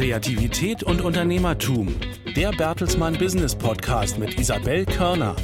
Kreativität und Unternehmertum. Der Bertelsmann Business Podcast mit Isabel Körner.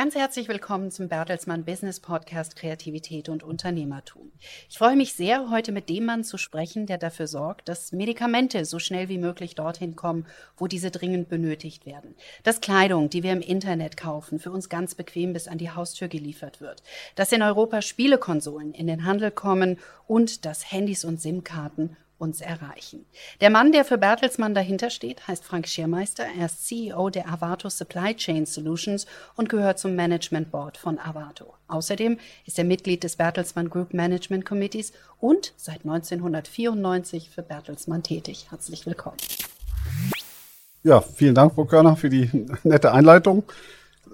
Ganz herzlich willkommen zum Bertelsmann Business Podcast Kreativität und Unternehmertum. Ich freue mich sehr, heute mit dem Mann zu sprechen, der dafür sorgt, dass Medikamente so schnell wie möglich dorthin kommen, wo diese dringend benötigt werden. Dass Kleidung, die wir im Internet kaufen, für uns ganz bequem bis an die Haustür geliefert wird. Dass in Europa Spielekonsolen in den Handel kommen und dass Handys und SIM-Karten uns erreichen. Der Mann, der für Bertelsmann dahinter steht, heißt Frank Schirmeister. Er ist CEO der Avato Supply Chain Solutions und gehört zum Management Board von Avato. Außerdem ist er Mitglied des Bertelsmann Group Management Committees und seit 1994 für Bertelsmann tätig. Herzlich willkommen. Ja, vielen Dank, Frau Körner, für die nette Einleitung.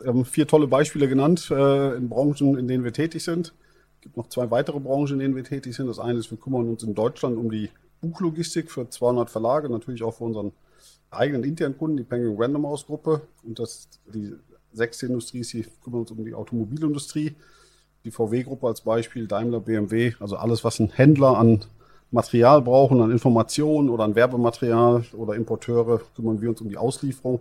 Wir haben vier tolle Beispiele genannt äh, in Branchen, in denen wir tätig sind. Es gibt noch zwei weitere Branchen, in denen wir tätig sind. Das eine ist, wir kümmern uns in Deutschland um die Buchlogistik für 200 Verlage, natürlich auch für unseren eigenen internen Kunden, die Penguin Random House Gruppe. Und das, die sechste Industrie ist, die kümmern uns um die Automobilindustrie. Die VW-Gruppe als Beispiel, Daimler, BMW, also alles, was ein Händler an Material brauchen, an Informationen oder an Werbematerial oder Importeure, kümmern wir uns um die Auslieferung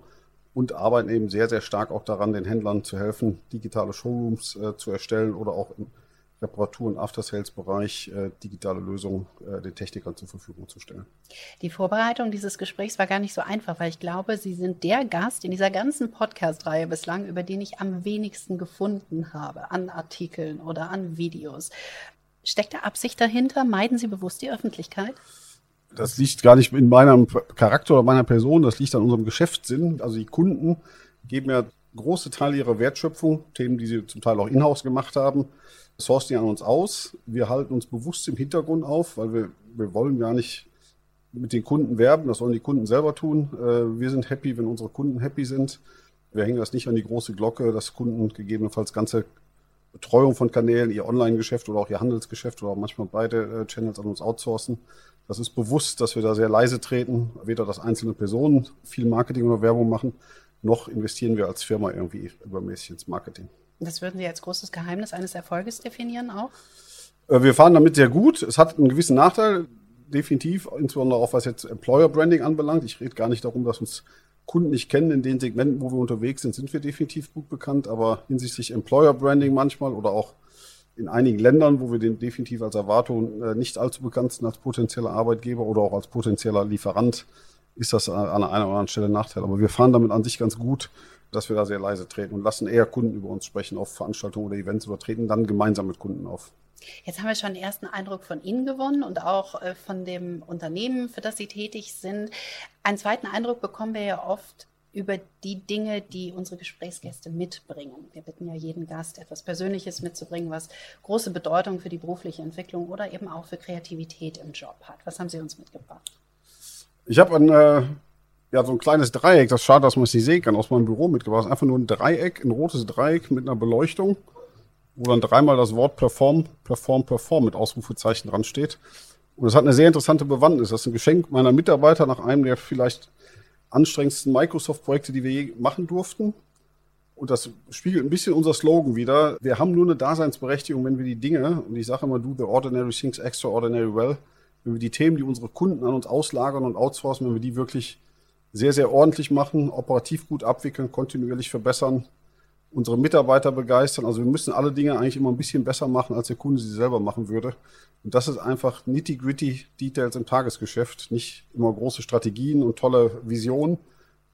und arbeiten eben sehr, sehr stark auch daran, den Händlern zu helfen, digitale Showrooms äh, zu erstellen oder auch in Reparatur- und After-Sales-Bereich äh, digitale Lösungen äh, den Technikern zur Verfügung zu stellen. Die Vorbereitung dieses Gesprächs war gar nicht so einfach, weil ich glaube, Sie sind der Gast in dieser ganzen Podcast-Reihe bislang, über den ich am wenigsten gefunden habe an Artikeln oder an Videos. Steckt da Absicht dahinter? Meiden Sie bewusst die Öffentlichkeit? Das liegt gar nicht in meinem Charakter oder meiner Person, das liegt an unserem Geschäftssinn. Also die Kunden geben ja große Teile ihrer Wertschöpfung, Themen, die sie zum Teil auch in-house gemacht haben, sourcen die an uns aus. Wir halten uns bewusst im Hintergrund auf, weil wir, wir wollen gar nicht mit den Kunden werben, das sollen die Kunden selber tun. Äh, wir sind happy, wenn unsere Kunden happy sind. Wir hängen das nicht an die große Glocke, dass Kunden gegebenenfalls ganze Betreuung von Kanälen, ihr Online-Geschäft oder auch ihr Handelsgeschäft oder auch manchmal beide äh, Channels an uns outsourcen. Das ist bewusst, dass wir da sehr leise treten, weder dass einzelne Personen viel Marketing oder Werbung machen, noch investieren wir als Firma irgendwie übermäßig ins Marketing. Das würden Sie als großes Geheimnis eines Erfolges definieren auch? Äh, wir fahren damit sehr gut. Es hat einen gewissen Nachteil, definitiv, insbesondere auch was jetzt Employer Branding anbelangt. Ich rede gar nicht darum, dass uns Kunden nicht kennen. In den Segmenten, wo wir unterwegs sind, sind wir definitiv gut bekannt. Aber hinsichtlich Employer Branding manchmal oder auch in einigen Ländern, wo wir den definitiv als Erwartung äh, nicht allzu bekannt sind als potenzieller Arbeitgeber oder auch als potenzieller Lieferant, ist das an einer oder anderen Stelle ein Nachteil. Aber wir fahren damit an sich ganz gut dass wir da sehr leise treten und lassen eher Kunden über uns sprechen auf Veranstaltungen oder Events oder treten dann gemeinsam mit Kunden auf. Jetzt haben wir schon einen ersten Eindruck von Ihnen gewonnen und auch äh, von dem Unternehmen, für das Sie tätig sind. Einen zweiten Eindruck bekommen wir ja oft über die Dinge, die unsere Gesprächsgäste mitbringen. Wir bitten ja jeden Gast, etwas Persönliches mitzubringen, was große Bedeutung für die berufliche Entwicklung oder eben auch für Kreativität im Job hat. Was haben Sie uns mitgebracht? Ich habe ein äh, ja, so ein kleines Dreieck, das ist schade, dass man es nicht sehen kann, aus meinem Büro mitgebracht. Einfach nur ein Dreieck, ein rotes Dreieck mit einer Beleuchtung, wo dann dreimal das Wort Perform, Perform, Perform mit Ausrufezeichen dran steht. Und es hat eine sehr interessante Bewandtnis. Das ist ein Geschenk meiner Mitarbeiter nach einem der vielleicht anstrengendsten Microsoft-Projekte, die wir je machen durften. Und das spiegelt ein bisschen unser Slogan wieder. Wir haben nur eine Daseinsberechtigung, wenn wir die Dinge, und ich sage immer, do the ordinary things extraordinary well, wenn wir die Themen, die unsere Kunden an uns auslagern und outsourcen, wenn wir die wirklich sehr, sehr ordentlich machen, operativ gut abwickeln, kontinuierlich verbessern, unsere Mitarbeiter begeistern. Also wir müssen alle Dinge eigentlich immer ein bisschen besser machen, als der Kunde sie selber machen würde. Und das ist einfach nitty-gritty Details im Tagesgeschäft, nicht immer große Strategien und tolle Visionen.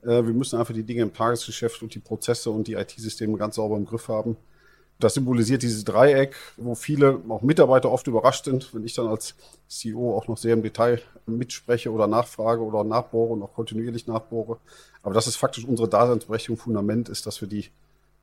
Äh, wir müssen einfach die Dinge im Tagesgeschäft und die Prozesse und die IT-Systeme ganz sauber im Griff haben. Das symbolisiert dieses Dreieck, wo viele, auch Mitarbeiter oft überrascht sind, wenn ich dann als CEO auch noch sehr im Detail mitspreche oder nachfrage oder nachbohre und auch kontinuierlich nachbohre. Aber das ist faktisch unsere Daseinsberechtigung, Fundament ist, dass wir die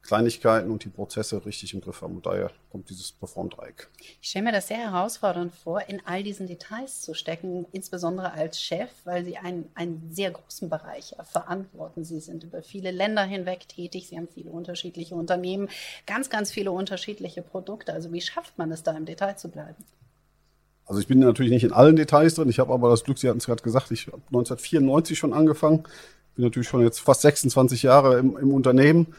Kleinigkeiten und die Prozesse richtig im Griff haben. Und daher kommt dieses Perform-Dreieck. Ich stelle mir das sehr herausfordernd vor, in all diesen Details zu stecken, insbesondere als Chef, weil Sie einen, einen sehr großen Bereich verantworten. Sie sind über viele Länder hinweg tätig, Sie haben viele unterschiedliche Unternehmen, ganz, ganz viele unterschiedliche Produkte. Also wie schafft man es da im Detail zu bleiben? Also ich bin natürlich nicht in allen Details drin. Ich habe aber das Glück, Sie hatten es gerade gesagt, ich habe 1994 schon angefangen. Bin natürlich schon jetzt fast 26 Jahre im, im Unternehmen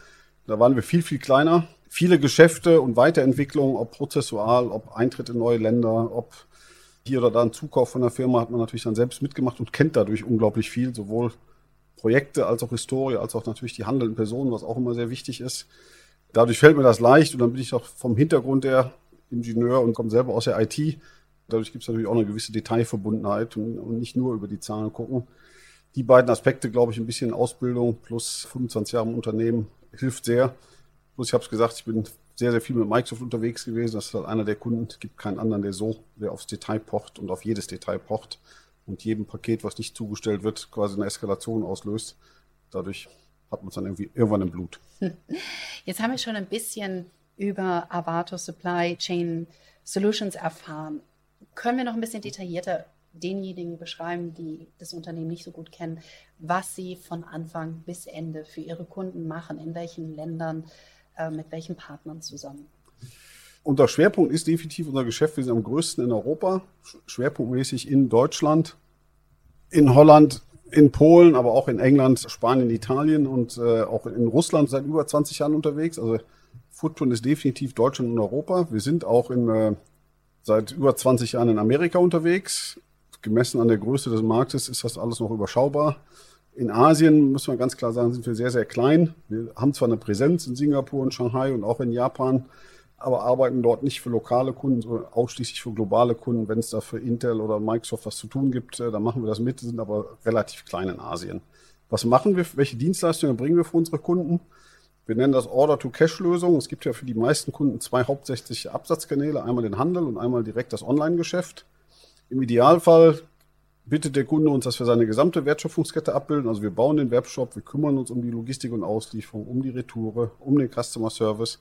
da waren wir viel, viel kleiner. Viele Geschäfte und Weiterentwicklungen, ob prozessual, ob Eintritt in neue Länder, ob hier oder da einen Zukauf von der Firma hat man natürlich dann selbst mitgemacht und kennt dadurch unglaublich viel, sowohl Projekte als auch Historie, als auch natürlich die handelnden Personen, was auch immer sehr wichtig ist. Dadurch fällt mir das leicht und dann bin ich auch vom Hintergrund der Ingenieur und komme selber aus der IT. Dadurch gibt es natürlich auch eine gewisse Detailverbundenheit und, und nicht nur über die Zahlen gucken. Die beiden Aspekte, glaube ich, ein bisschen Ausbildung plus 25 Jahre im Unternehmen hilft sehr. Ich habe es gesagt, ich bin sehr, sehr viel mit Microsoft unterwegs gewesen. Das ist halt einer der Kunden. Es gibt keinen anderen, der so, der aufs Detail pocht und auf jedes Detail pocht und jedem Paket, was nicht zugestellt wird, quasi eine Eskalation auslöst. Dadurch hat man es dann irgendwie irgendwann im Blut. Jetzt haben wir schon ein bisschen über Avato Supply Chain Solutions erfahren. Können wir noch ein bisschen detaillierter denjenigen beschreiben, die das Unternehmen nicht so gut kennen, was sie von Anfang bis Ende für ihre Kunden machen, in welchen Ländern, äh, mit welchen Partnern zusammen? Unser Schwerpunkt ist definitiv unser Geschäft. Wir sind am größten in Europa, schwerpunktmäßig in Deutschland, in Holland, in Polen, aber auch in England, Spanien, Italien und äh, auch in Russland seit über 20 Jahren unterwegs. Also Footprint ist definitiv Deutschland und Europa. Wir sind auch in, äh, seit über 20 Jahren in Amerika unterwegs. Gemessen an der Größe des Marktes ist das alles noch überschaubar. In Asien, muss man ganz klar sagen, sind wir sehr, sehr klein. Wir haben zwar eine Präsenz in Singapur und Shanghai und auch in Japan, aber arbeiten dort nicht für lokale Kunden, sondern ausschließlich für globale Kunden. Wenn es da für Intel oder Microsoft was zu tun gibt, äh, dann machen wir das mit, sind aber relativ klein in Asien. Was machen wir? Welche Dienstleistungen bringen wir für unsere Kunden? Wir nennen das Order-to-Cash-Lösung. Es gibt ja für die meisten Kunden zwei hauptsächliche Absatzkanäle, einmal den Handel und einmal direkt das Online-Geschäft. Im Idealfall bittet der Kunde uns, dass wir seine gesamte Wertschöpfungskette abbilden. Also wir bauen den Webshop, wir kümmern uns um die Logistik und Auslieferung, um die Retoure, um den Customer Service,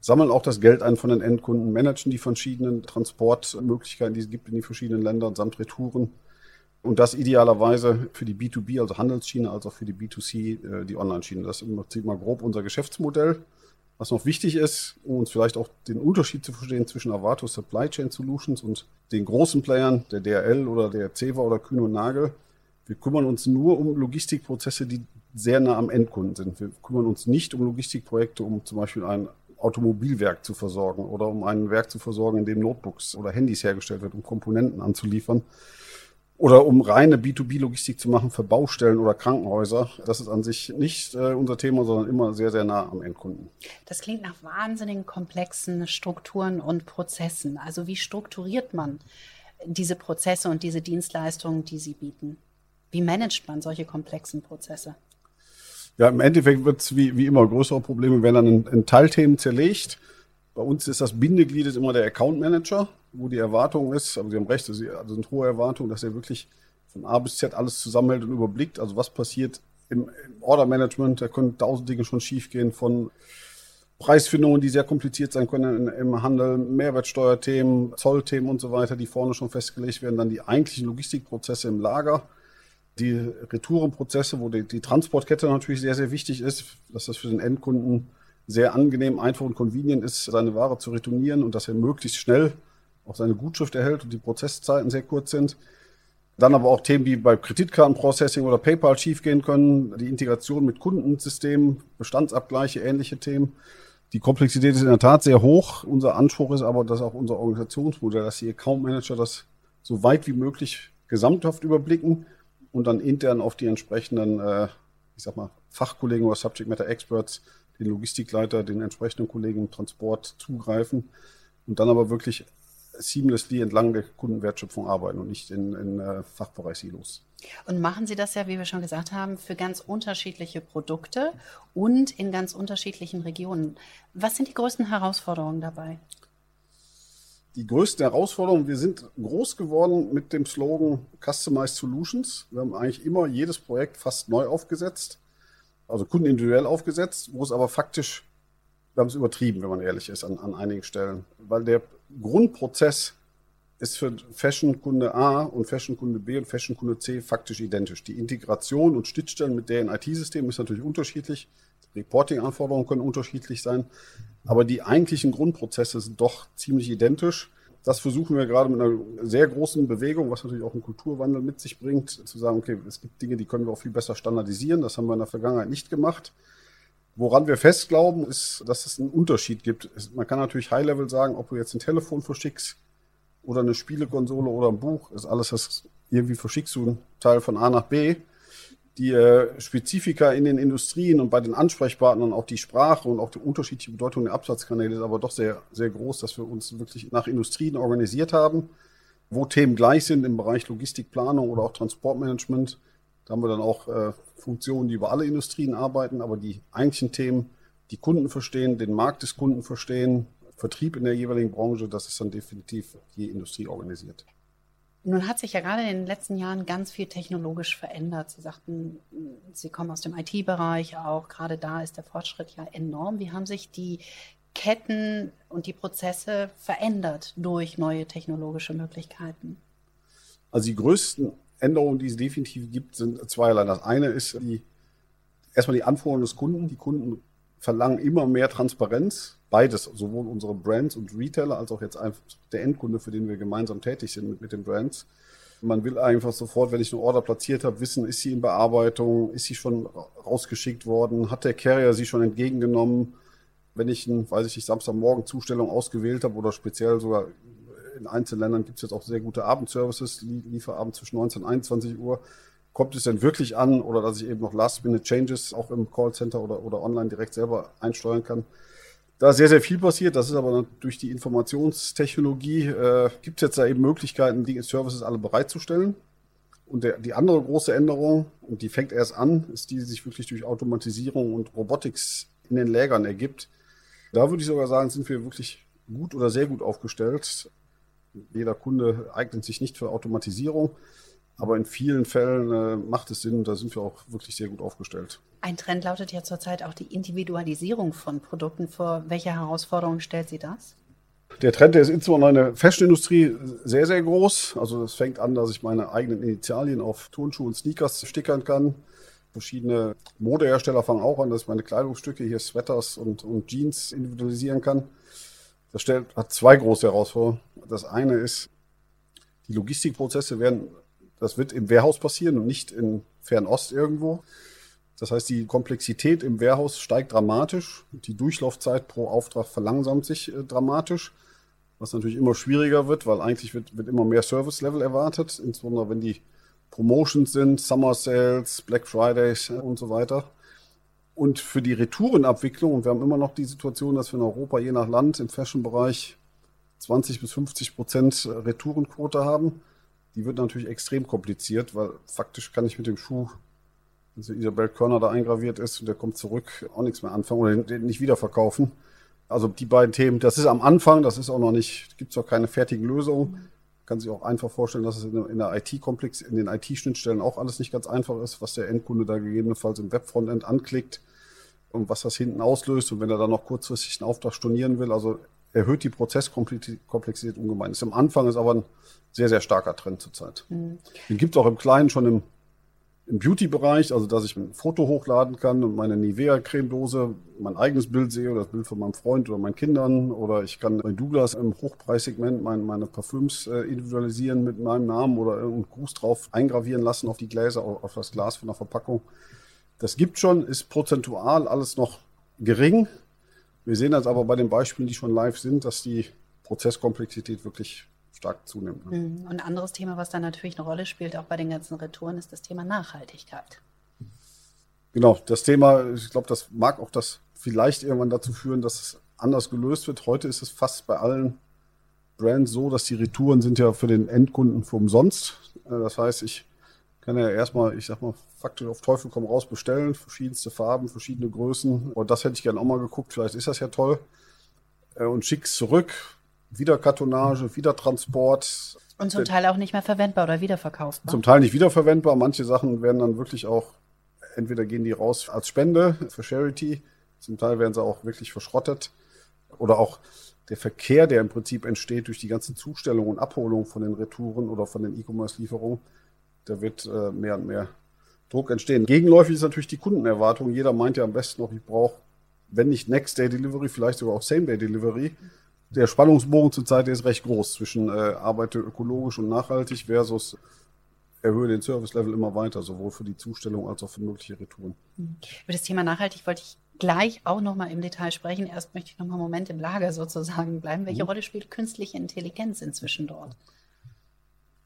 sammeln auch das Geld ein von den Endkunden, managen die verschiedenen Transportmöglichkeiten, die es gibt in die verschiedenen Länder samt Retouren. Und das idealerweise für die B2B, also Handelsschiene, als auch für die B2C, äh, die Online-Schiene. Das ist im Prinzip mal grob unser Geschäftsmodell. Was noch wichtig ist, um uns vielleicht auch den Unterschied zu verstehen zwischen Avato Supply Chain Solutions und den großen Playern, der DRL oder der Ceva oder Kühn und Nagel. Wir kümmern uns nur um Logistikprozesse, die sehr nah am Endkunden sind. Wir kümmern uns nicht um Logistikprojekte, um zum Beispiel ein Automobilwerk zu versorgen oder um ein Werk zu versorgen, in dem Notebooks oder Handys hergestellt wird, um Komponenten anzuliefern, oder um reine B2B-Logistik zu machen für Baustellen oder Krankenhäuser. Das ist an sich nicht äh, unser Thema, sondern immer sehr, sehr nah am Endkunden. Das klingt nach wahnsinnigen komplexen Strukturen und Prozessen. Also wie strukturiert man diese Prozesse und diese Dienstleistungen, die Sie bieten? Wie managt man solche komplexen Prozesse? Ja, im Endeffekt wird es wie, wie immer größere Probleme werden dann in, in Teilthemen zerlegt. Bei uns ist das Bindeglied ist immer der Account Manager wo die Erwartung ist, aber Sie haben recht, das also sind hohe Erwartungen, dass er wirklich von A bis Z alles zusammenhält und überblickt. Also was passiert im, im Order-Management, da können tausend Dinge schon schiefgehen von Preisfindungen, die sehr kompliziert sein können im Handel, Mehrwertsteuerthemen, Zollthemen und so weiter, die vorne schon festgelegt werden, dann die eigentlichen Logistikprozesse im Lager, die Retourenprozesse, wo die, die Transportkette natürlich sehr, sehr wichtig ist, dass das für den Endkunden sehr angenehm, einfach und convenient ist, seine Ware zu retournieren und dass er möglichst schnell auch seine Gutschrift erhält und die Prozesszeiten sehr kurz sind. Dann aber auch Themen, die bei Kreditkartenprocessing oder PayPal schiefgehen können, die Integration mit Kundensystemen, Bestandsabgleiche, ähnliche Themen. Die Komplexität ist in der Tat sehr hoch. Unser Anspruch ist aber, dass auch unser Organisationsmodell, dass die Account Manager das so weit wie möglich gesamthaft überblicken und dann intern auf die entsprechenden, äh, ich sag mal, Fachkollegen oder Subject Matter Experts, den Logistikleiter, den entsprechenden Kollegen im Transport zugreifen und dann aber wirklich seamlessly entlang der Kundenwertschöpfung arbeiten und nicht in, in äh, Fachbereich-Silos. Und machen Sie das ja, wie wir schon gesagt haben, für ganz unterschiedliche Produkte und in ganz unterschiedlichen Regionen. Was sind die größten Herausforderungen dabei? Die größte Herausforderung, wir sind groß geworden mit dem Slogan Customized Solutions. Wir haben eigentlich immer jedes Projekt fast neu aufgesetzt, also kundenindividuell aufgesetzt, wo es aber faktisch wir haben es übertrieben, wenn man ehrlich ist, an, an einigen Stellen. Weil der Grundprozess ist für Fashion-Kunde A und Fashion-Kunde B und Fashion-Kunde C faktisch identisch. Die Integration und Schnittstellen mit deren IT-Systemen ist natürlich unterschiedlich. Reporting-Anforderungen können unterschiedlich sein. Aber die eigentlichen Grundprozesse sind doch ziemlich identisch. Das versuchen wir gerade mit einer sehr großen Bewegung, was natürlich auch einen Kulturwandel mit sich bringt, zu sagen, okay, es gibt Dinge, die können wir auch viel besser standardisieren. Das haben wir in der Vergangenheit nicht gemacht. Woran wir fest glauben, ist, dass es einen Unterschied gibt. Man kann natürlich High-Level sagen, ob du jetzt ein Telefon verschickst oder eine Spielekonsole oder ein Buch, ist alles, das irgendwie verschickst du einen Teil von A nach B. Die äh, Spezifika in den Industrien und bei den Ansprechpartnern, auch die Sprache und auch die unterschiedliche Bedeutung der Absatzkanäle ist aber doch sehr, sehr groß, dass wir uns wirklich nach Industrien organisiert haben, wo Themen gleich sind im Bereich Logistikplanung oder auch Transportmanagement. Da haben wir dann auch äh, Funktionen, die über alle Industrien arbeiten, aber die eigentlichen Themen, die Kunden verstehen, den Markt des Kunden verstehen, Vertrieb in der jeweiligen Branche, das ist dann definitiv je Industrie organisiert. Nun hat sich ja gerade in den letzten Jahren ganz viel technologisch verändert. Sie sagten, Sie kommen aus dem IT-Bereich auch. Gerade da ist der Fortschritt ja enorm. Wie haben sich die Ketten und die Prozesse verändert durch neue technologische Möglichkeiten? Also die größten Änderungen, die es definitiv gibt, sind zweierlei. Das eine ist die, erstmal die Anforderungen des Kunden. Die Kunden verlangen immer mehr Transparenz. Beides, sowohl unsere Brands und Retailer als auch jetzt einfach der Endkunde, für den wir gemeinsam tätig sind mit, mit den Brands. Man will einfach sofort, wenn ich eine Order platziert habe, wissen, ist sie in Bearbeitung, ist sie schon rausgeschickt worden, hat der Carrier sie schon entgegengenommen. Wenn ich, ein, weiß ich nicht, Samstagmorgen Zustellung ausgewählt habe oder speziell sogar in einzelnen Ländern gibt es jetzt auch sehr gute Abendservices, Lieferabend zwischen 19 und 21 Uhr kommt es denn wirklich an oder dass ich eben noch Last-Minute-Changes auch im Callcenter oder, oder online direkt selber einsteuern kann. Da ist sehr, sehr viel passiert. Das ist aber durch die Informationstechnologie, äh, gibt es jetzt da eben Möglichkeiten, die Services alle bereitzustellen. Und der, die andere große Änderung, und die fängt erst an, ist die, die sich wirklich durch Automatisierung und Robotics in den Lägern ergibt. Da würde ich sogar sagen, sind wir wirklich gut oder sehr gut aufgestellt. Jeder Kunde eignet sich nicht für Automatisierung. Aber in vielen Fällen äh, macht es Sinn, da sind wir auch wirklich sehr gut aufgestellt. Ein Trend lautet ja zurzeit auch die Individualisierung von Produkten. Vor welche Herausforderungen stellt sie das? Der Trend, der ist insbesondere in der Fashionindustrie sehr, sehr groß. Also es fängt an, dass ich meine eigenen Initialien auf Turnschuhe und Sneakers stickern kann. Verschiedene Modehersteller fangen auch an, dass ich meine Kleidungsstücke, hier Sweaters und, und Jeans individualisieren kann. Das stellt, hat zwei große Herausforderungen. Das eine ist, die Logistikprozesse werden das wird im Warehouse passieren und nicht in Fernost irgendwo. Das heißt, die Komplexität im Warehouse steigt dramatisch. Die Durchlaufzeit pro Auftrag verlangsamt sich äh, dramatisch, was natürlich immer schwieriger wird, weil eigentlich wird, wird immer mehr Service-Level erwartet, insbesondere wenn die Promotions sind, Summer Sales, Black Fridays äh, und so weiter. Und für die Retourenabwicklung, und wir haben immer noch die Situation, dass wir in Europa je nach Land im Fashion-Bereich 20 bis 50 Prozent äh, Retourenquote haben, die wird natürlich extrem kompliziert, weil faktisch kann ich mit dem Schuh, wenn so Isabel Körner da eingraviert ist und der kommt zurück, auch nichts mehr anfangen oder den nicht wieder verkaufen. Also die beiden Themen, das ist am Anfang, das ist auch noch nicht, gibt es auch keine fertigen Lösungen. Kann sich auch einfach vorstellen, dass es in der IT-Komplex, in den IT-Schnittstellen auch alles nicht ganz einfach ist, was der Endkunde da gegebenenfalls im Webfrontend anklickt und was das hinten auslöst. Und wenn er dann noch kurzfristig einen Auftrag stornieren will, also erhöht die Prozesskomplexität ungemein. Ist am Anfang ist aber ein sehr, sehr starker Trend zurzeit. Mhm. Den gibt es auch im Kleinen schon im, im Beauty-Bereich, also dass ich ein Foto hochladen kann und meine Nivea-Cremedose, mein eigenes Bild sehe oder das Bild von meinem Freund oder meinen Kindern oder ich kann bei Douglas im Hochpreissegment meine, meine Parfüms äh, individualisieren mit meinem Namen oder irgendeinen Gruß drauf eingravieren lassen auf die Gläser, auf das Glas von der Verpackung. Das gibt schon, ist prozentual alles noch gering. Wir sehen das aber bei den Beispielen, die schon live sind, dass die Prozesskomplexität wirklich stark zunimmt. Ne? Mhm. Und ein anderes Thema, was da natürlich eine Rolle spielt, auch bei den ganzen Retouren, ist das Thema Nachhaltigkeit. Genau, das Thema, ich glaube, das mag auch das vielleicht irgendwann dazu führen, dass es anders gelöst wird. Heute ist es fast bei allen Brands so, dass die Retouren sind ja für den Endkunden für umsonst. Äh, das heißt, ich kann ja erstmal, ich sag mal, faktisch auf Teufel komm raus bestellen, verschiedenste Farben, verschiedene Größen. Und das hätte ich gerne auch mal geguckt, vielleicht ist das ja toll. Äh, und schick's zurück, wieder Kartonage, wieder Transport. Und zum Teil auch nicht mehr verwendbar oder wiederverkaufbar. Zum Teil nicht wiederverwendbar. Manche Sachen werden dann wirklich auch, entweder gehen die raus als Spende für Charity, zum Teil werden sie auch wirklich verschrottet. Oder auch der Verkehr, der im Prinzip entsteht durch die ganzen Zustellungen und Abholungen von den Retouren oder von den E-Commerce-Lieferungen, da wird äh, mehr und mehr Druck entstehen. Gegenläufig ist natürlich die Kundenerwartung. Jeder meint ja am besten noch, ich brauche, wenn nicht Next-Day-Delivery, vielleicht sogar auch Same-Day-Delivery der Spannungsbogen zurzeit ist recht groß zwischen äh, arbeite ökologisch und nachhaltig versus erhöhe den Service-Level immer weiter, sowohl für die Zustellung als auch für mögliche Retouren. Über das Thema nachhaltig wollte ich gleich auch nochmal im Detail sprechen. Erst möchte ich nochmal einen Moment im Lager sozusagen bleiben. Welche mhm. Rolle spielt künstliche Intelligenz inzwischen dort?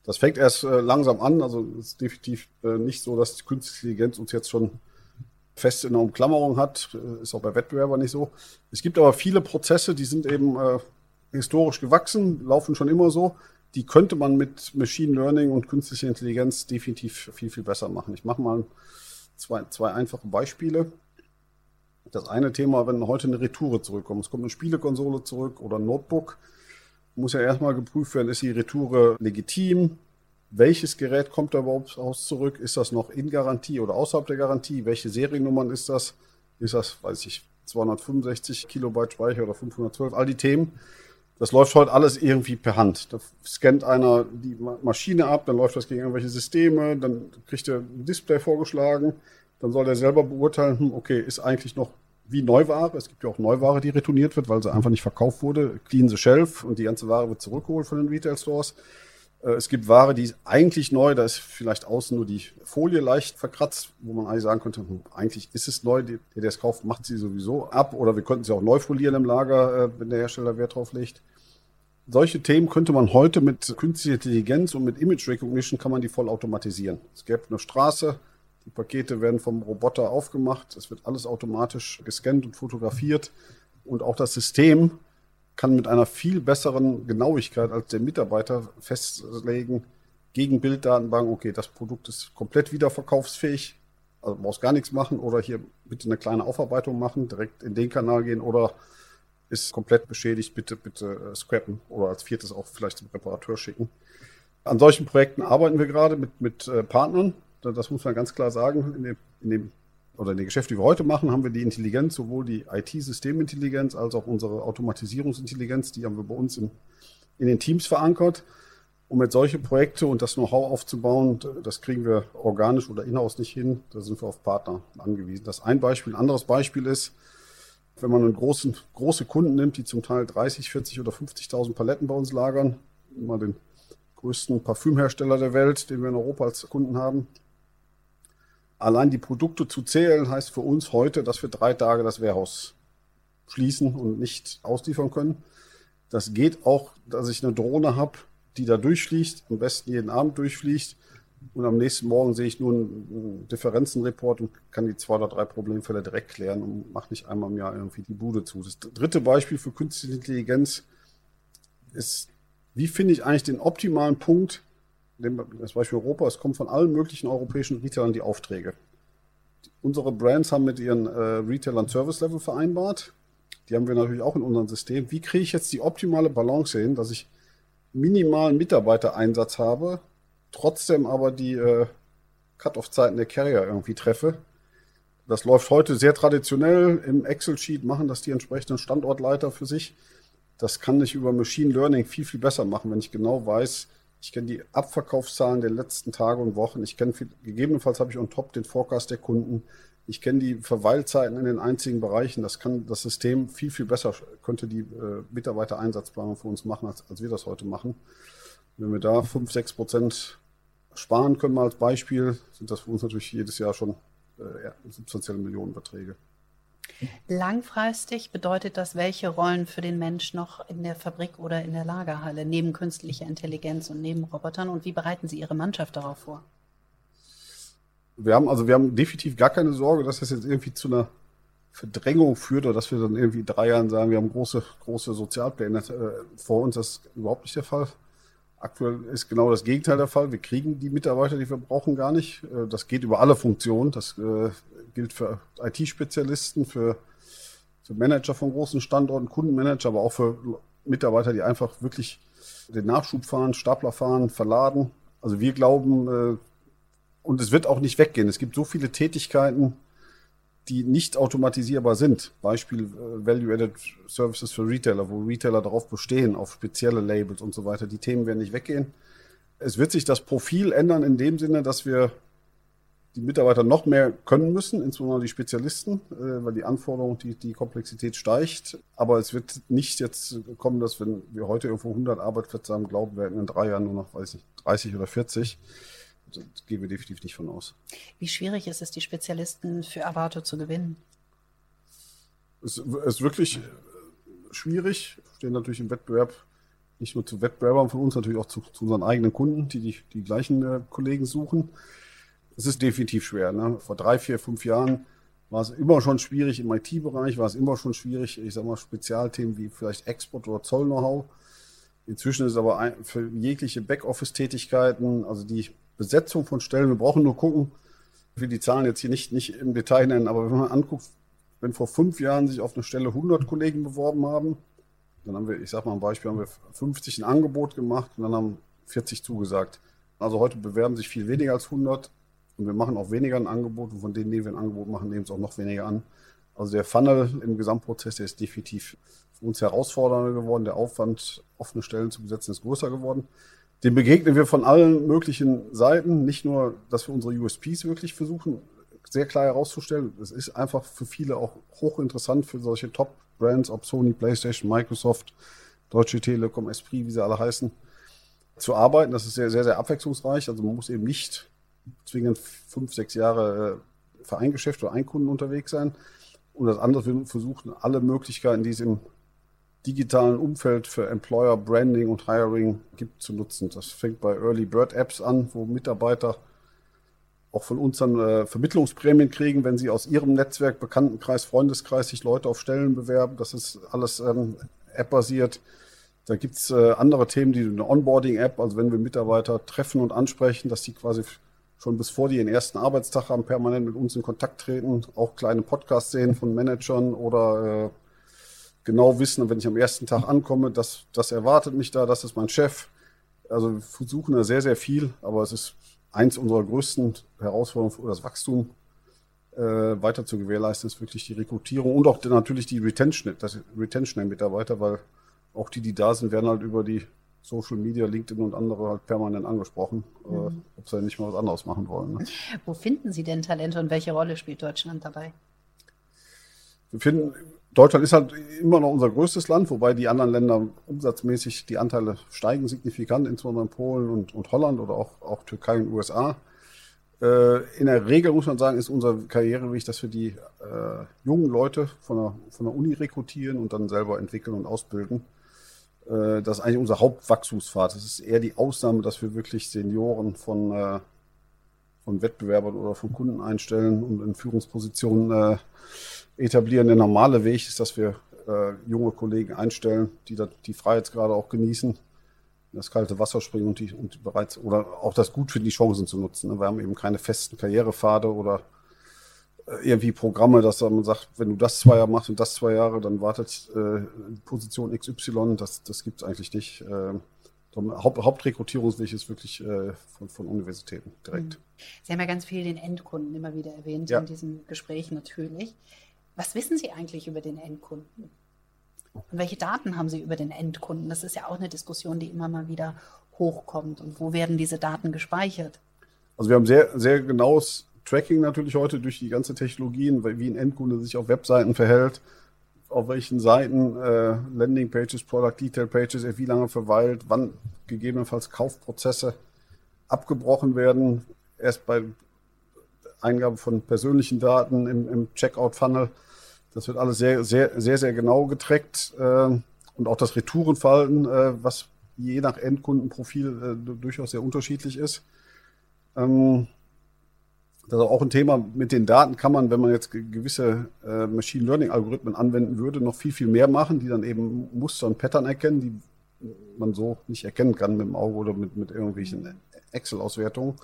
Das fängt erst äh, langsam an. Also es ist definitiv äh, nicht so, dass die künstliche Intelligenz uns jetzt schon fest in der Umklammerung hat. Äh, ist auch bei Wettbewerbern nicht so. Es gibt aber viele Prozesse, die sind eben äh, historisch gewachsen, laufen schon immer so. Die könnte man mit Machine Learning und künstlicher Intelligenz definitiv viel, viel besser machen. Ich mache mal zwei, zwei einfache Beispiele. Das eine Thema, wenn heute eine Retoure zurückkommt, es kommt eine Spielekonsole zurück oder ein Notebook, muss ja erstmal geprüft werden, ist die Retoure legitim? Welches Gerät kommt da überhaupt aus zurück? Ist das noch in Garantie oder außerhalb der Garantie? Welche Seriennummern ist das? Ist das, weiß ich, 265 Kilobyte Speicher oder 512? All die Themen. Das läuft heute alles irgendwie per Hand. Da scannt einer die Maschine ab, dann läuft das gegen irgendwelche Systeme, dann kriegt er ein Display vorgeschlagen, dann soll er selber beurteilen, hm, okay, ist eigentlich noch wie Neuware. Es gibt ja auch Neuware, die retourniert wird, weil sie einfach nicht verkauft wurde. Clean the shelf und die ganze Ware wird zurückgeholt von den Retail Stores. Äh, es gibt Ware, die ist eigentlich neu, da ist vielleicht außen nur die Folie leicht verkratzt, wo man eigentlich sagen könnte, hm, eigentlich ist es neu, der, der es kauft, macht sie sowieso ab oder wir könnten sie auch neu folieren im Lager, äh, wenn der Hersteller Wert drauf legt. Solche Themen könnte man heute mit künstlicher Intelligenz und mit Image Recognition kann man die voll automatisieren. Es gäbe eine Straße, die Pakete werden vom Roboter aufgemacht, es wird alles automatisch gescannt und fotografiert. Und auch das System kann mit einer viel besseren Genauigkeit als der Mitarbeiter festlegen, gegen Bilddatenbank, okay, das Produkt ist komplett wiederverkaufsfähig, also brauchst gar nichts machen oder hier bitte eine kleine Aufarbeitung machen, direkt in den Kanal gehen oder ist komplett beschädigt, bitte, bitte äh, scrappen oder als viertes auch vielleicht zum Reparateur schicken. An solchen Projekten arbeiten wir gerade mit, mit äh, Partnern, das muss man ganz klar sagen, in dem, in dem oder in den Geschäften, die wir heute machen, haben wir die Intelligenz, sowohl die IT-Systemintelligenz als auch unsere Automatisierungsintelligenz, die haben wir bei uns im, in den Teams verankert. Um jetzt solche Projekte und das Know-how aufzubauen, das kriegen wir organisch oder in-house nicht hin. Da sind wir auf Partner angewiesen. Das ist ein Beispiel. Ein anderes Beispiel ist, wenn man einen großen, große Kunden nimmt, die zum Teil 30, 40 oder 50.000 Paletten bei uns lagern, mal den größten Parfümhersteller der Welt, den wir in Europa als Kunden haben, allein die Produkte zu zählen, heißt für uns heute, dass wir drei Tage das Warehouse schließen und nicht ausliefern können. Das geht auch, dass ich eine Drohne habe, die da durchfliegt, am besten jeden Abend durchfliegt. Und am nächsten Morgen sehe ich nur einen Differenzenreport und kann die zwei oder drei Problemfälle direkt klären und mache nicht einmal im Jahr irgendwie die Bude zu. Das dritte Beispiel für künstliche Intelligenz ist, wie finde ich eigentlich den optimalen Punkt, das Beispiel Europa, es kommt von allen möglichen europäischen Retailern die Aufträge. Unsere Brands haben mit ihren äh, Retailern Service Level vereinbart. Die haben wir natürlich auch in unserem System. Wie kriege ich jetzt die optimale Balance hin, dass ich minimalen Mitarbeitereinsatz habe, trotzdem aber die äh, Cut-off-Zeiten der Carrier irgendwie treffe? Das läuft heute sehr traditionell. Im Excel-Sheet machen das die entsprechenden Standortleiter für sich. Das kann ich über Machine Learning viel, viel besser machen, wenn ich genau weiß, ich kenne die Abverkaufszahlen der letzten Tage und Wochen. Ich kenne gegebenenfalls habe ich on top den Forecast der Kunden. Ich kenne die Verweilzeiten in den einzigen Bereichen. Das kann das System viel, viel besser, könnte die äh, Mitarbeitereinsatzplanung für uns machen, als, als wir das heute machen. Wenn wir da 5, 6 Prozent sparen können, mal als Beispiel, sind das für uns natürlich jedes Jahr schon äh, substanzielle Millionenbeträge. Langfristig bedeutet das, welche Rollen für den Mensch noch in der Fabrik oder in der Lagerhalle neben künstlicher Intelligenz und neben Robotern und wie bereiten Sie Ihre Mannschaft darauf vor? Wir haben also wir haben definitiv gar keine Sorge, dass das jetzt irgendwie zu einer Verdrängung führt oder dass wir dann irgendwie drei Jahren sagen, wir haben große große Sozialpläne äh, vor uns. Das ist überhaupt nicht der Fall. Aktuell ist genau das Gegenteil der Fall. Wir kriegen die Mitarbeiter, die wir brauchen, gar nicht. Äh, das geht über alle Funktionen. Das äh, gilt für IT-Spezialisten, für, für Manager von großen Standorten, Kundenmanager, aber auch für Mitarbeiter, die einfach wirklich den Nachschub fahren, Stapler fahren, verladen. Also wir glauben, äh, und es wird auch nicht weggehen. Es gibt so viele Tätigkeiten, die nicht automatisierbar sind. Beispiel äh, Value-Added Services für Retailer, wo Retailer darauf bestehen, auf spezielle Labels und so weiter. Die Themen werden nicht weggehen. Es wird sich das Profil ändern in dem Sinne, dass wir die Mitarbeiter noch mehr können müssen, insbesondere die Spezialisten, äh, weil die Anforderung, die, die Komplexität steigt. Aber es wird nicht jetzt kommen, dass wenn wir heute irgendwo 100 Arbeitsplätze haben, glauben wir in drei Jahren nur noch, weiß nicht, 30 oder 40. Das gehen wir definitiv nicht von aus. Wie schwierig ist es, die Spezialisten für Avato zu gewinnen? Es ist wirklich schwierig. Wir stehen natürlich im Wettbewerb nicht nur zu Wettbewerbern von uns, natürlich auch zu, zu unseren eigenen Kunden, die die, die gleichen äh, Kollegen suchen. Es ist definitiv schwer. Ne? Vor drei, vier, fünf Jahren war es immer schon schwierig im IT-Bereich, war es immer schon schwierig, ich sag mal, Spezialthemen wie vielleicht Export oder Zoll-Know-how. Inzwischen ist es aber ein, für jegliche Backoffice-Tätigkeiten, also die Besetzung von Stellen, wir brauchen nur gucken, ich will die Zahlen jetzt hier nicht, nicht im Detail nennen, aber wenn man anguckt, wenn vor fünf Jahren sich auf eine Stelle 100 Kollegen beworben haben, dann haben wir, ich sag mal ein Beispiel, haben wir 50 ein Angebot gemacht und dann haben 40 zugesagt. Also heute bewerben sich viel weniger als 100 und wir machen auch weniger ein Angebot und von denen, die wir ein Angebot machen, nehmen es auch noch weniger an. Also der Funnel im Gesamtprozess, der ist definitiv für uns herausfordernder geworden. Der Aufwand, offene Stellen zu besetzen, ist größer geworden. Dem begegnen wir von allen möglichen Seiten. Nicht nur, dass wir unsere USPs wirklich versuchen, sehr klar herauszustellen. Es ist einfach für viele auch hochinteressant für solche Top-Brands, ob Sony, PlayStation, Microsoft, Deutsche Telekom, Esprit, wie sie alle heißen, zu arbeiten. Das ist sehr, sehr, sehr abwechslungsreich. Also man muss eben nicht zwingend fünf, sechs Jahre äh, für ein Geschäft oder ein Kunden unterwegs sein. Und das andere, wir versuchen alle Möglichkeiten, die es im digitalen Umfeld für Employer Branding und Hiring gibt, zu nutzen. Das fängt bei Early Bird Apps an, wo Mitarbeiter auch von uns dann äh, Vermittlungsprämien kriegen, wenn sie aus ihrem Netzwerk, Bekanntenkreis, Freundeskreis sich Leute auf Stellen bewerben. Das ist alles ähm, App-basiert. Da gibt's äh, andere Themen, die eine Onboarding-App, also wenn wir Mitarbeiter treffen und ansprechen, dass die quasi schon bis vor die ihren ersten Arbeitstag haben, permanent mit uns in Kontakt treten, auch kleine Podcasts sehen von Managern oder äh, genau wissen, wenn ich am ersten Tag ankomme, das, das erwartet mich da, das ist mein Chef. Also wir versuchen da sehr, sehr viel, aber es ist eins unserer größten Herausforderungen für das Wachstum äh, weiter zu gewährleisten, ist wirklich die Rekrutierung und auch natürlich die Retention, das Retention der Mitarbeiter, weil auch die, die da sind, werden halt über die Social Media, LinkedIn und andere halt permanent angesprochen, äh, mhm. ob sie nicht mal was anderes machen wollen. Ne? Wo finden Sie denn Talente und welche Rolle spielt Deutschland dabei? Wir finden, Deutschland ist halt immer noch unser größtes Land, wobei die anderen Länder umsatzmäßig die Anteile steigen signifikant, insbesondere in Polen und, und Holland oder auch, auch Türkei und USA. Äh, in der Regel muss man sagen, ist unser Karriereweg, dass wir die äh, jungen Leute von der, von der Uni rekrutieren und dann selber entwickeln und ausbilden. Äh, das ist eigentlich unser Hauptwachstumspfad. Es ist eher die Ausnahme, dass wir wirklich Senioren von, äh, von Wettbewerbern oder von Kunden einstellen und in Führungspositionen äh, etablieren. Der normale Weg ist, dass wir äh, junge Kollegen einstellen, die da die Freiheitsgrade auch genießen, das kalte Wasser springen und, die, und bereits oder auch das gut finden, die Chancen zu nutzen. Ne? Wir haben eben keine festen Karrierepfade oder irgendwie Programme, dass man sagt, wenn du das zwei Jahre machst und das zwei Jahre, dann wartet äh, Position XY. Das, das gibt es eigentlich nicht. Äh, Haupt, Hauptrekrutierungsweg ist wirklich äh, von, von, Universitäten direkt. Mhm. Sie haben ja ganz viel den Endkunden immer wieder erwähnt ja. in diesem Gespräch natürlich. Was wissen Sie eigentlich über den Endkunden? Und welche Daten haben Sie über den Endkunden? Das ist ja auch eine Diskussion, die immer mal wieder hochkommt. Und wo werden diese Daten gespeichert? Also wir haben sehr, sehr genaues Tracking natürlich heute durch die ganze Technologien, wie ein Endkunde sich auf Webseiten verhält, auf welchen Seiten, äh, Landing Pages, Product Detail Pages, wie lange verweilt, wann gegebenenfalls Kaufprozesse abgebrochen werden. Erst bei Eingabe von persönlichen Daten im, im Checkout-Funnel. Das wird alles sehr, sehr, sehr, sehr genau getrackt. Äh, und auch das Retourenverhalten, äh, was je nach Endkundenprofil äh, durchaus sehr unterschiedlich ist. Ähm, das ist auch ein Thema. Mit den Daten kann man, wenn man jetzt gewisse äh, Machine Learning Algorithmen anwenden würde, noch viel, viel mehr machen, die dann eben Muster und Pattern erkennen, die man so nicht erkennen kann mit dem Auge oder mit, mit irgendwelchen Excel-Auswertungen.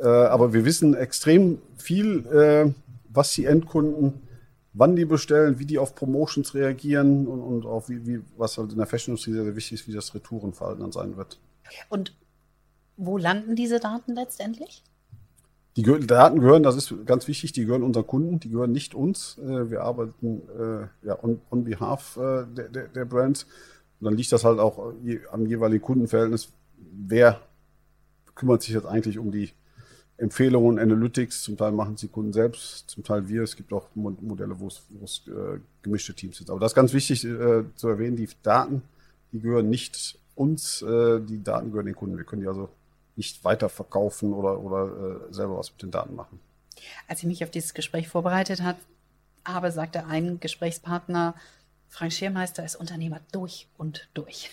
Äh, aber wir wissen extrem viel, äh, was die Endkunden, wann die bestellen, wie die auf Promotions reagieren und, und auch wie, wie, was halt in der Fashion-Industrie sehr, sehr wichtig ist, wie das Retourenverhalten dann sein wird. Und wo landen diese Daten letztendlich? Die Daten gehören, das ist ganz wichtig, die gehören unseren Kunden, die gehören nicht uns. Äh, wir arbeiten äh, ja on, on behalf äh, der, der, der Brands. Und dann liegt das halt auch am jeweiligen Kundenverhältnis. Wer kümmert sich jetzt eigentlich um die Empfehlungen, Analytics, zum Teil machen sie Kunden selbst, zum Teil wir. Es gibt auch Modelle, wo es, äh, gemischte Teams sind. Aber das ist ganz wichtig zu erwähnen, die Daten, die gehören nicht uns, die Daten gehören den Kunden. Wir können die also nicht weiterverkaufen oder, oder äh, selber was mit den Daten machen. Als ich mich auf dieses Gespräch vorbereitet habe, sagte ein Gesprächspartner, Frank Schirmeister ist Unternehmer durch und durch.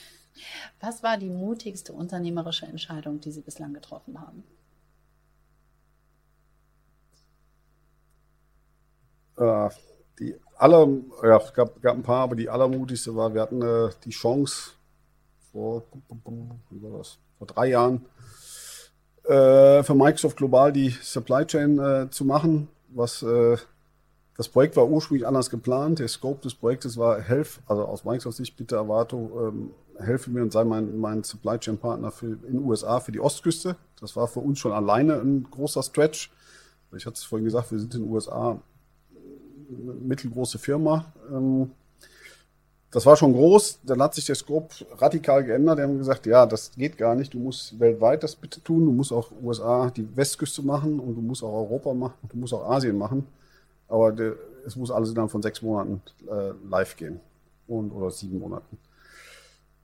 Was war die mutigste unternehmerische Entscheidung, die Sie bislang getroffen haben? Äh, die aller, ja, es gab, gab ein paar, aber die allermutigste war, wir hatten äh, die Chance vor, wie war das, vor drei Jahren äh, für Microsoft global die Supply Chain äh, zu machen, was äh, das Projekt war ursprünglich anders geplant. Der Scope des Projektes war, helf, also aus Microsoft Sicht bitte Erwartung, ähm, helfe mir und sei mein, mein Supply Chain Partner für, in den USA für die Ostküste. Das war für uns schon alleine ein großer Stretch. Ich hatte es vorhin gesagt, wir sind in den USA eine mittelgroße Firma. Ähm, das war schon groß. Dann hat sich der Scope radikal geändert. Die haben gesagt, ja, das geht gar nicht. Du musst weltweit das bitte tun. Du musst auch USA die Westküste machen und du musst auch Europa machen und du musst auch Asien machen. Aber der, es muss alles innerhalb von sechs Monaten äh, live gehen. Und, oder sieben Monaten.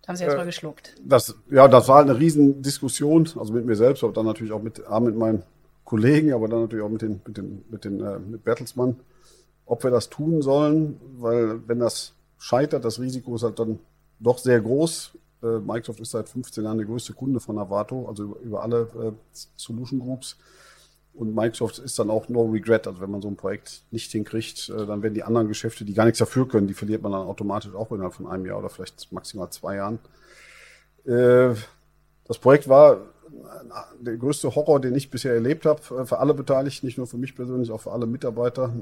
Haben Sie erstmal äh, geschluckt. Das, ja, das war eine Riesendiskussion, also mit mir selbst, aber dann natürlich auch mit, A, mit meinen Kollegen, aber dann natürlich auch mit den, mit den, mit den, äh, mit Bertelsmann, ob wir das tun sollen, weil wenn das scheitert, das Risiko ist halt dann doch sehr groß. Äh, Microsoft ist seit 15 Jahren der größte Kunde von Avato, also über, über alle äh, Solution Groups. Und Microsoft ist dann auch no regret. Also wenn man so ein Projekt nicht hinkriegt, äh, dann werden die anderen Geschäfte, die gar nichts dafür können, die verliert man dann automatisch auch innerhalb von einem Jahr oder vielleicht maximal zwei Jahren. Äh, das Projekt war der größte Horror, den ich bisher erlebt habe, äh, für alle Beteiligten, nicht nur für mich persönlich, auch für alle Mitarbeiter,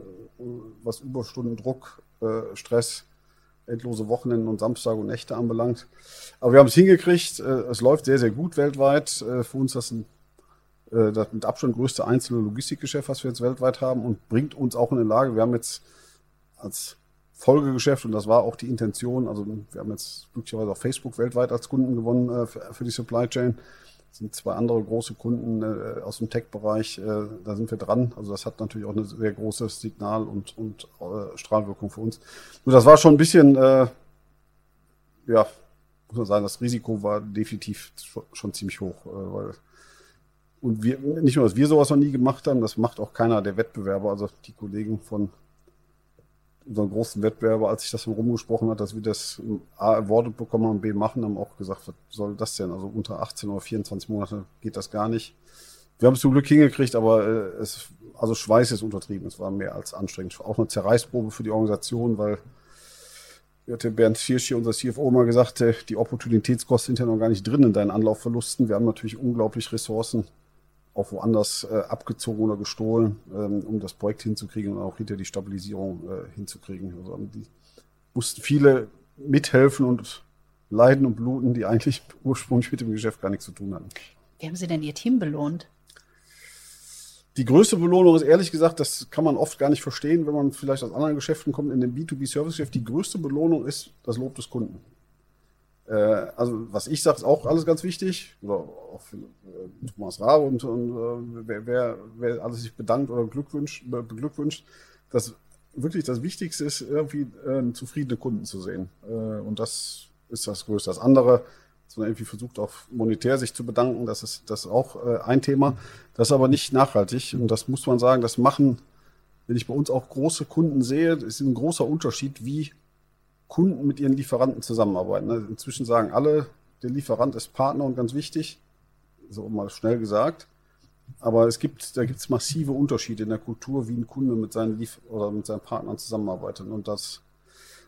was Überstunden, Druck, Stress, endlose Wochenenden und Samstage und Nächte anbelangt. Aber wir haben es hingekriegt. Es läuft sehr, sehr gut weltweit. Für uns ist äh, das mit Abstand größte einzelne Logistikgeschäft, was wir jetzt weltweit haben und bringt uns auch in die Lage. Wir haben jetzt als Folgegeschäft und das war auch die Intention. Also wir haben jetzt glücklicherweise auch Facebook weltweit als Kunden gewonnen äh, für, die Supply Chain. Sind zwei andere große Kunden äh, aus dem Tech-Bereich. Äh, da sind wir dran. Also das hat natürlich auch eine sehr große Signal und, und äh, Strahlwirkung für uns. Nur das war schon ein bisschen, äh, ja, muss man sagen, das Risiko war definitiv schon, ziemlich hoch, weil und wir, nicht nur, dass wir sowas noch nie gemacht haben, das macht auch keiner der Wettbewerber, also die Kollegen von unseren großen Wettbewerber, als ich das rumgesprochen hat, dass wir das A awarded bekommen haben, B machen, haben auch gesagt, was soll das denn? Also unter 18 oder 24 Monate geht das gar nicht. Wir haben es zum Glück hingekriegt, aber äh, es, also Schweiß ist untertrieben. Es war mehr als anstrengend. Auch eine Zerreißprobe für die Organisation, weil hatte Bernd Schirsch hier, unser CFO, mal gesagt, äh, die Opportunitätskosten sind ja noch gar nicht drin in deinen Anlaufverlusten. Wir haben natürlich unglaublich Ressourcen auch woanders äh, abgezogen oder gestohlen, ähm, um das Projekt hinzukriegen und auch hinter die Stabilisierung äh, hinzukriegen. Also die mussten viele mithelfen und leiden und bluten, die eigentlich ursprünglich mit dem Geschäft gar nichts zu tun hatten. Wie haben Sie denn Ihr Team belohnt? Die größte Belohnung ist ehrlich gesagt, das kann man oft gar nicht verstehen, wenn man vielleicht aus anderen Geschäften kommt, in dem B2B-Service-Geschäft. Die größte Belohnung ist das Lob des Kunden. Äh, also was ich sage, ist auch alles ganz wichtig. Oder auch für äh, Thomas Rabe und, und äh, wer, wer, wer alles sich bedankt oder beglückwünscht, beglückwünscht. Das wirklich das Wichtigste ist, irgendwie äh, zufriedene Kunden zu sehen. Äh, und das ist das Größte. Das andere, dass man irgendwie versucht, auch monetär sich zu bedanken, das ist das ist auch äh, ein Thema. Das ist aber nicht nachhaltig. Und das muss man sagen, das machen, wenn ich bei uns auch große Kunden sehe, ist ein großer Unterschied, wie Kunden mit ihren Lieferanten zusammenarbeiten. Also inzwischen sagen alle, der Lieferant ist Partner und ganz wichtig, so mal schnell gesagt. Aber es gibt, da gibt es massive Unterschiede in der Kultur, wie ein Kunde mit seinen Lief oder mit seinen Partnern zusammenarbeitet. Und das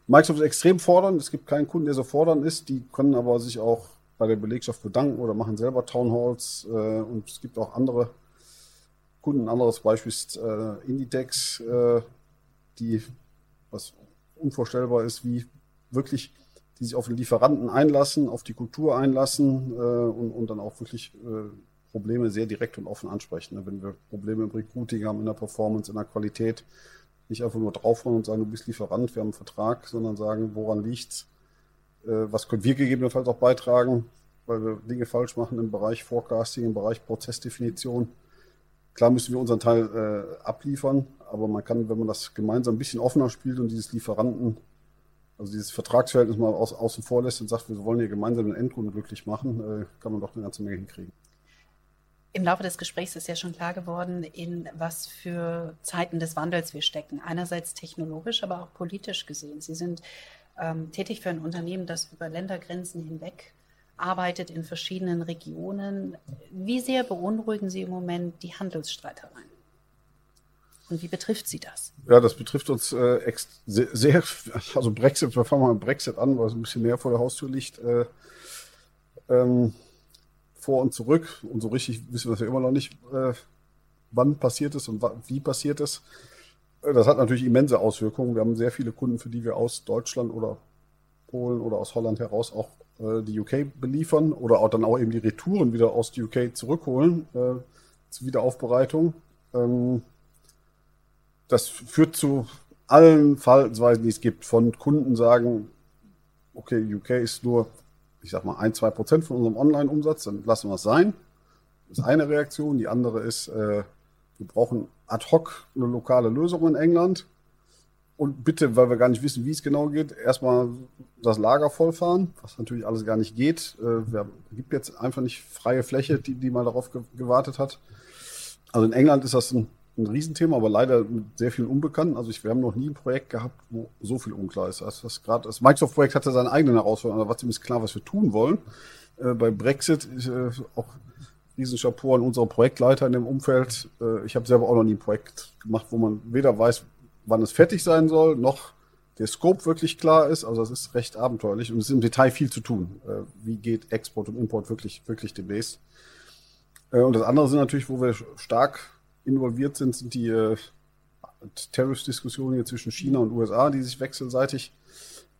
Microsoft ist extrem fordernd. Es gibt keinen Kunden, der so fordernd ist. Die können aber sich auch bei der Belegschaft bedanken oder machen selber Townhalls. Äh, und es gibt auch andere Kunden. Ein anderes Beispiel ist äh, Inditex, äh, die was unvorstellbar ist, wie wirklich die sich auf den Lieferanten einlassen, auf die Kultur einlassen äh, und, und dann auch wirklich äh, Probleme sehr direkt und offen ansprechen. Ne? Wenn wir Probleme im Recruiting haben, in der Performance, in der Qualität, nicht einfach nur draufhauen und sagen, du bist Lieferant, wir haben einen Vertrag, sondern sagen, woran liegt's? Äh, was können wir gegebenenfalls auch beitragen, weil wir Dinge falsch machen im Bereich Forecasting, im Bereich Prozessdefinition. Klar müssen wir unseren Teil äh, abliefern, aber man kann, wenn man das gemeinsam ein bisschen offener spielt und dieses Lieferanten, also dieses Vertragsverhältnis mal aus, außen vor lässt und sagt, wir wollen hier gemeinsam den Endkunden glücklich machen, äh, kann man doch eine ganze Menge hinkriegen. Im Laufe des Gesprächs ist ja schon klar geworden, in was für Zeiten des Wandels wir stecken. Einerseits technologisch, aber auch politisch gesehen. Sie sind ähm, tätig für ein Unternehmen, das über Ländergrenzen hinweg arbeitet in verschiedenen Regionen. Wie sehr beunruhigen Sie im Moment die Handelsstreitereien? Und wie betrifft Sie das? Ja, das betrifft uns äh, sehr, sehr, also Brexit, wir fangen mal mit Brexit an, weil es ein bisschen näher vor der Haustür liegt. Äh, ähm, vor und zurück. Und so richtig wissen wir es ja immer noch nicht, äh, wann passiert ist und wie passiert ist. Äh, das hat natürlich immense Auswirkungen. Wir haben sehr viele Kunden, für die wir aus Deutschland oder Polen oder aus Holland heraus auch äh, die UK beliefern oder auch dann auch eben die Retouren wieder aus der UK zurückholen äh, zur Wiederaufbereitung. Ähm, das führt zu allen Verhaltensweisen, die es gibt. Von Kunden sagen, okay, UK ist nur, ich sag mal, ein, zwei Prozent von unserem Online-Umsatz, dann lassen wir es sein. Das ist eine Reaktion. Die andere ist, äh, wir brauchen ad hoc eine lokale Lösung in England. Und bitte, weil wir gar nicht wissen, wie es genau geht, erstmal das Lager vollfahren, was natürlich alles gar nicht geht. Es äh, gibt jetzt einfach nicht freie Fläche, die, die mal darauf gewartet hat. Also in England ist das ein ein Riesenthema, aber leider mit sehr vielen Unbekannten. Also ich, wir haben noch nie ein Projekt gehabt, wo so viel unklar ist. Also das, gerade das Microsoft-Projekt hatte seine eigenen Herausforderungen, aber war ziemlich klar, was wir tun wollen. Äh, bei Brexit äh, auch Riesenchapeau an unsere Projektleiter in dem Umfeld. Äh, ich habe selber auch noch nie ein Projekt gemacht, wo man weder weiß, wann es fertig sein soll, noch der Scope wirklich klar ist. Also es ist recht abenteuerlich und es ist im Detail viel zu tun. Äh, wie geht Export und Import wirklich, wirklich demnächst? Äh, und das andere sind natürlich, wo wir stark involviert sind, sind die äh, Tariff-Diskussionen hier zwischen China und USA, die sich wechselseitig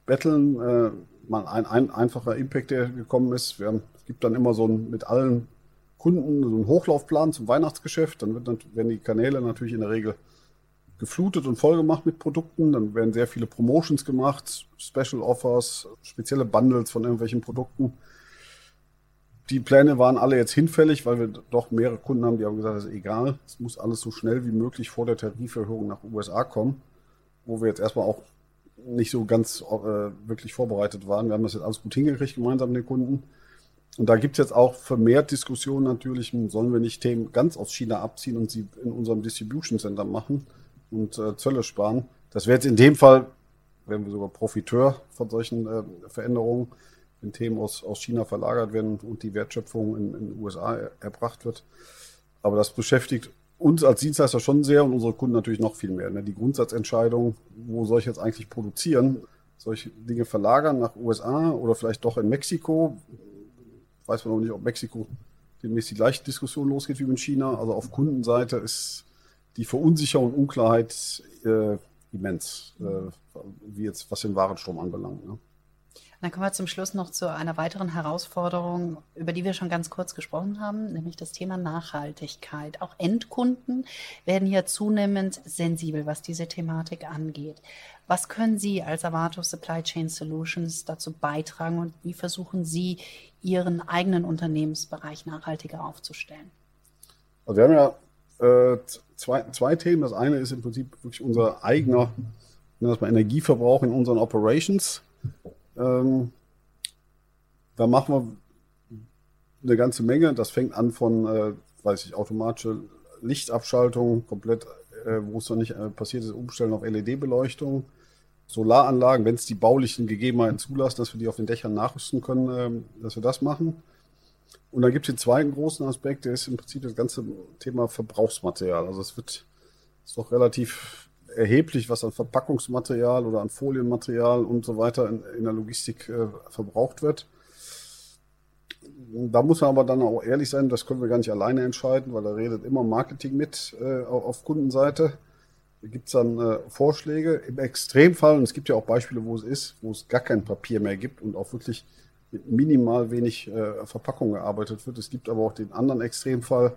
betteln. Äh, mal ein, ein, einfacher Impact, der gekommen ist. Wir haben, es gibt dann immer so ein, mit allen Kunden so einen Hochlaufplan zum Weihnachtsgeschäft. Dann, wird, dann werden die Kanäle natürlich in der Regel geflutet und vollgemacht mit Produkten. Dann werden sehr viele Promotions gemacht, Special Offers, spezielle Bundles von irgendwelchen Produkten die Pläne waren alle jetzt hinfällig, weil wir doch mehrere Kunden haben, die haben gesagt, es ist egal, es muss alles so schnell wie möglich vor der Tariferhöhung nach USA kommen, wo wir jetzt erstmal auch nicht so ganz äh, wirklich vorbereitet waren. Wir haben das jetzt alles gut hingekriegt gemeinsam mit den Kunden. Und da gibt es jetzt auch vermehrt Diskussionen natürlich, sollen wir nicht Themen ganz aus China abziehen und sie in unserem Distribution Center machen und äh, Zölle sparen. Das wäre jetzt in dem Fall, wären wir sogar Profiteur von solchen äh, Veränderungen wenn Themen aus, aus China verlagert werden und die Wertschöpfung in, in den USA er, erbracht wird. Aber das beschäftigt uns als Dienstleister schon sehr und unsere Kunden natürlich noch viel mehr. Ne? Die Grundsatzentscheidung, wo soll ich jetzt eigentlich produzieren? Solche Dinge verlagern nach USA oder vielleicht doch in Mexiko? Weiß man noch nicht, ob Mexiko demnächst die gleiche Diskussion losgeht wie mit China. Also auf Kundenseite ist die Verunsicherung und Unklarheit äh, immens, äh, wie jetzt was den Warenstrom anbelangt. Ne? Dann kommen wir zum Schluss noch zu einer weiteren Herausforderung, über die wir schon ganz kurz gesprochen haben, nämlich das Thema Nachhaltigkeit. Auch Endkunden werden hier zunehmend sensibel, was diese Thematik angeht. Was können Sie als Avato Supply Chain Solutions dazu beitragen und wie versuchen Sie, Ihren eigenen Unternehmensbereich nachhaltiger aufzustellen? Also wir haben ja äh, zwei, zwei Themen. Das eine ist im Prinzip wirklich unser eigener Energieverbrauch in unseren Operations. Ähm, da machen wir eine ganze Menge. Das fängt an von, äh, weiß ich, automatische Lichtabschaltung, komplett, äh, wo es noch nicht äh, passiert ist, umstellen auf LED-Beleuchtung. Solaranlagen, wenn es die baulichen Gegebenheiten zulassen, dass wir die auf den Dächern nachrüsten können, ähm, dass wir das machen. Und dann gibt es den zweiten großen Aspekt, der ist im Prinzip das ganze Thema Verbrauchsmaterial. Also es wird ist doch relativ erheblich, was an Verpackungsmaterial oder an Folienmaterial und so weiter in, in der Logistik äh, verbraucht wird. Da muss man aber dann auch ehrlich sein, das können wir gar nicht alleine entscheiden, weil da redet immer Marketing mit äh, auf Kundenseite. Da gibt es dann äh, Vorschläge. Im Extremfall, und es gibt ja auch Beispiele, wo es ist, wo es gar kein Papier mehr gibt und auch wirklich mit minimal wenig äh, Verpackung gearbeitet wird. Es gibt aber auch den anderen Extremfall,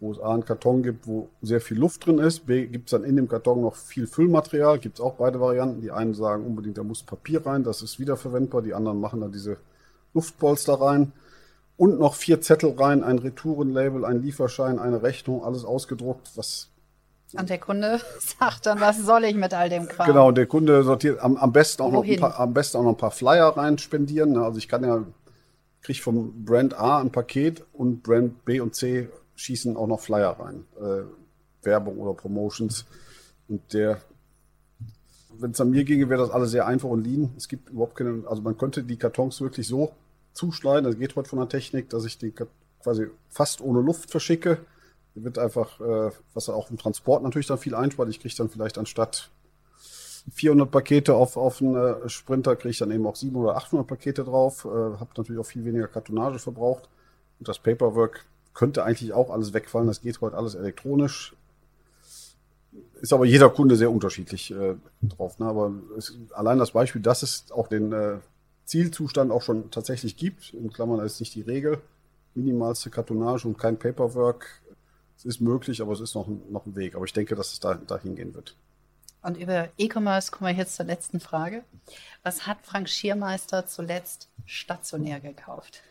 wo es A einen Karton gibt, wo sehr viel Luft drin ist. B gibt es dann in dem Karton noch viel Füllmaterial. Gibt es auch beide Varianten. Die einen sagen unbedingt, da muss Papier rein, das ist wiederverwendbar. Die anderen machen da diese Luftpolster rein. Und noch vier Zettel rein, ein Retourenlabel, ein Lieferschein, eine Rechnung, alles ausgedruckt, was und der Kunde sagt dann, was soll ich mit all dem Kram? Genau, der Kunde sortiert am, am besten auch noch ein paar, am besten auch noch ein paar Flyer rein spendieren. Also ich kann ja, kriege vom Brand A ein Paket und Brand B und C schießen auch noch Flyer rein, äh, Werbung oder Promotions. Und der, wenn es an mir ginge, wäre das alles sehr einfach und lean. Es gibt überhaupt keine, also man könnte die Kartons wirklich so zuschneiden, das geht heute von der Technik, dass ich die quasi fast ohne Luft verschicke. Der wird einfach, äh, was auch im Transport natürlich dann viel einspart. Ich kriege dann vielleicht anstatt 400 Pakete auf, auf einen äh, Sprinter, kriege ich dann eben auch 700 oder 800 Pakete drauf. Äh, habe natürlich auch viel weniger Kartonage verbraucht. Und das Paperwork könnte eigentlich auch alles wegfallen. Das geht heute alles elektronisch. Ist aber jeder Kunde sehr unterschiedlich äh, drauf. Ne? Aber es, allein das Beispiel, dass es auch den äh, Zielzustand auch schon tatsächlich gibt, in Klammern ist nicht die Regel, minimalste Kartonage und kein Paperwork. Es ist möglich, aber es ist noch, noch ein Weg. Aber ich denke, dass es da, dahin gehen wird. Und über E-Commerce kommen wir jetzt zur letzten Frage. Was hat Frank Schiermeister zuletzt stationär gekauft?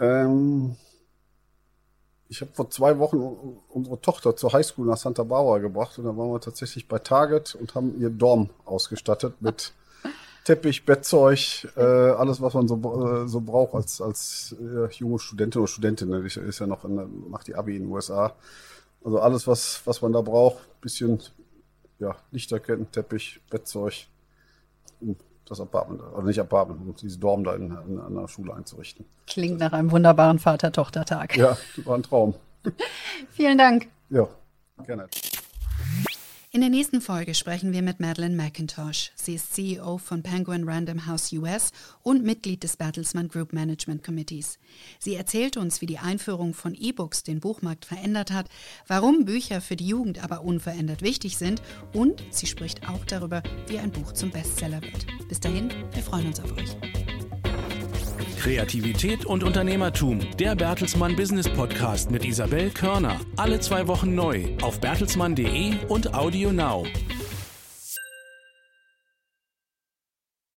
Ähm, ich habe vor zwei Wochen unsere Tochter zur Highschool nach Santa Barbara gebracht und da waren wir tatsächlich bei Target und haben ihr Dorm ausgestattet mit Teppich, Bettzeug, äh, alles, was man so, äh, so braucht als, als äh, junge Studentin oder Studentin. Ne? Ich ist ja noch in, macht die Abi in den USA. Also alles, was, was man da braucht, bisschen ja, Lichterketten, Teppich, Bettzeug, das Apartment, also nicht Apartment, um dieses Dorm da in, in, in der Schule einzurichten. Klingt nach einem wunderbaren Vater-Tochter-Tag. Ja, war ein Traum. Vielen Dank. Ja, gerne. In der nächsten Folge sprechen wir mit Madeleine McIntosh. Sie ist CEO von Penguin Random House US und Mitglied des Bertelsmann Group Management Committees. Sie erzählt uns, wie die Einführung von E-Books den Buchmarkt verändert hat, warum Bücher für die Jugend aber unverändert wichtig sind und sie spricht auch darüber, wie ein Buch zum Bestseller wird. Bis dahin, wir freuen uns auf euch. Kreativität und Unternehmertum. Der Bertelsmann Business Podcast mit Isabel Körner. Alle zwei Wochen neu auf bertelsmann.de und Audio Now.